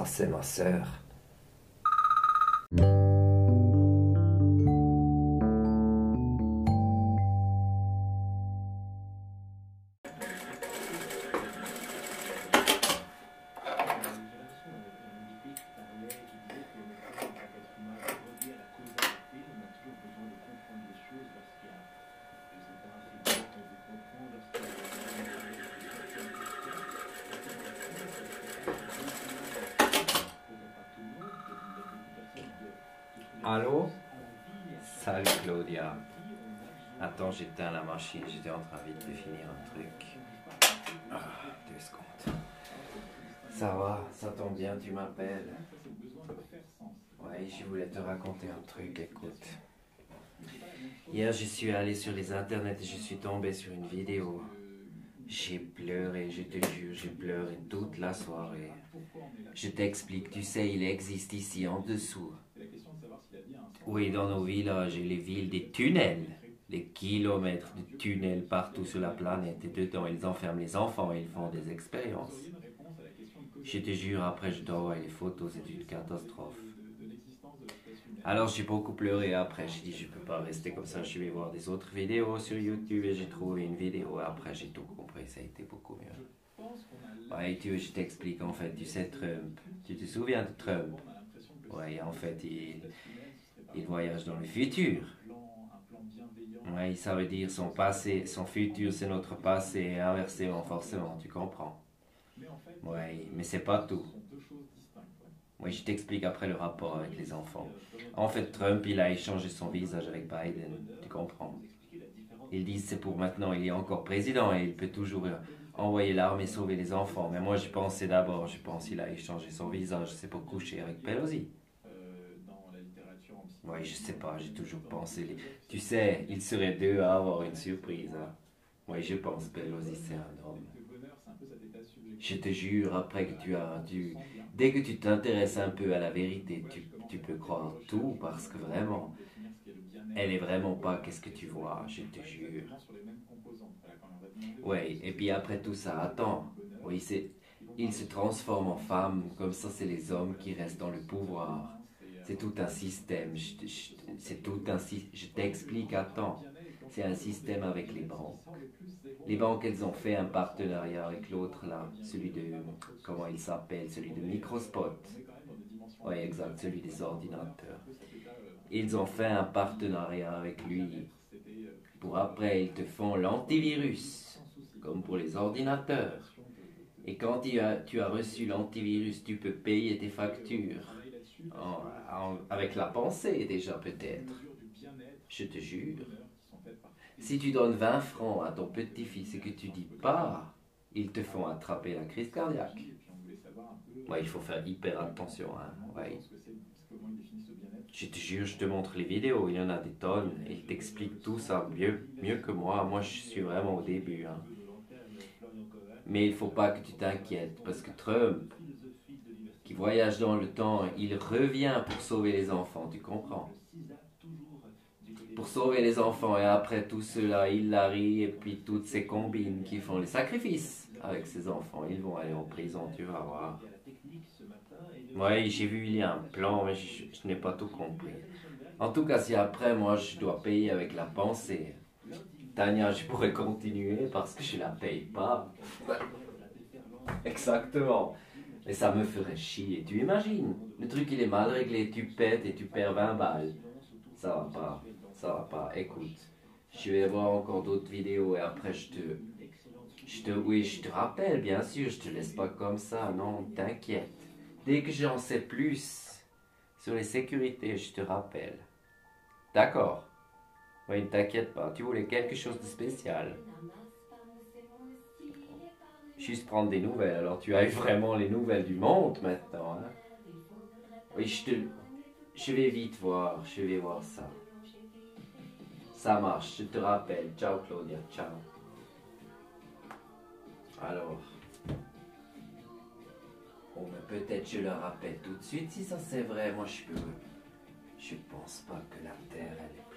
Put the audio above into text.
Ça, c'est ma sœur. Allô? Salut Claudia. Attends, j'éteins la machine, j'étais en train vite de finir un truc. Ah, deux secondes. Ça va, ça tombe bien, tu m'appelles? Ouais, je voulais te raconter un truc, écoute. Hier, je suis allé sur les internets et je suis tombé sur une vidéo. J'ai pleuré, je te jure, j'ai pleuré toute la soirée. Je t'explique, tu sais, il existe ici en dessous. Oui, dans nos villages et les villes, des tunnels. Des kilomètres de tunnels partout sur la planète. Et dedans, ils enferment les enfants et ils font des expériences. Je te jure, après, je dois les photos, c'est une catastrophe. Alors j'ai beaucoup pleuré après, j'ai dit je peux pas rester comme ça, je vais voir des autres vidéos sur YouTube et j'ai trouvé une vidéo après j'ai tout compris, ça a été beaucoup mieux. Ouais, tu je t'explique en fait, tu sais Trump, tu te souviens de Trump? Ouais, en fait il, il voyage dans le futur. Ouais, ça veut dire son passé, son futur c'est notre passé et inversement forcément, tu comprends Ouais, mais c'est pas tout. Oui, je t'explique après le rapport avec les enfants. En fait, Trump, il a échangé son visage avec Biden, tu comprends Ils disent c'est pour maintenant, il est encore président et il peut toujours envoyer l'armée sauver les enfants. Mais moi, je pensais d'abord, je pense qu'il a échangé son visage, c'est pour coucher avec Pelosi. Oui, je sais pas, j'ai toujours pensé. Tu sais, il serait deux à avoir une surprise. Hein. Oui, je pense Pelosi, c'est un homme. Je te jure, après que tu as dû... Dès que tu t'intéresses un peu à la vérité, tu, tu, peux croire tout parce que vraiment, elle est vraiment pas qu'est-ce que tu vois, je te jure. Oui, et puis après tout ça, attends. Oui, c'est... Il se transforme en femme, comme ça c'est les hommes qui restent dans le pouvoir. C'est tout un système. C'est tout un Je t'explique, attends. C'est un système avec les banques. Les banques, elles ont fait un partenariat avec l'autre là, celui de, comment il s'appelle, celui de Microspot. Oui, exact, celui des ordinateurs. Ils ont fait un partenariat avec lui. Pour après, ils te font l'antivirus, comme pour les ordinateurs. Et quand tu as, tu as reçu l'antivirus, tu peux payer tes factures. Avec la pensée déjà peut-être. Je te jure. Si tu donnes 20 francs à ton petit-fils et que tu dis pas, ils te font attraper la crise cardiaque. Ouais, il faut faire hyper attention. Hein. Je te jure, je te montre les vidéos, il y en a des tonnes. Ils t'expliquent tout ça mieux, mieux que moi. Moi, je suis vraiment au début. Hein. Mais il faut pas que tu t'inquiètes, parce que Trump, voyage dans le temps, il revient pour sauver les enfants, tu comprends? Pour sauver les enfants. Et après tout cela, Hillary et puis toutes ces combines qui font les sacrifices avec ces enfants, ils vont aller en prison, tu vas voir. Oui, j'ai vu, il y a un plan, mais je, n'ai pas tout compris. En tout cas, si après, moi, je dois payer avec la pensée, Tania, je pourrais continuer parce que je la paye pas. Exactement. Et ça me ferait chier. Tu imagines? Le truc, il est mal réglé. Tu pètes et tu perds 20 balles. Ça va pas ça va pas. Écoute, je vais voir encore d'autres vidéos et après je te, je te, oui, je te rappelle, bien sûr, je te laisse pas comme ça, non, t'inquiète. Dès que j'en sais plus sur les sécurités, je te rappelle. D'accord? Oui, ne t'inquiète pas, tu voulais quelque chose de spécial. Juste prendre des nouvelles, alors tu as eu vraiment les nouvelles du monde maintenant. Hein? Oui, je te... Je vais vite voir, je vais voir ça. Ça marche, je te rappelle. Ciao Claudia, ciao. Alors, bon, mais peut-être je le rappelle tout de suite si ça c'est vrai. Moi je peux. Je pense pas que la terre elle est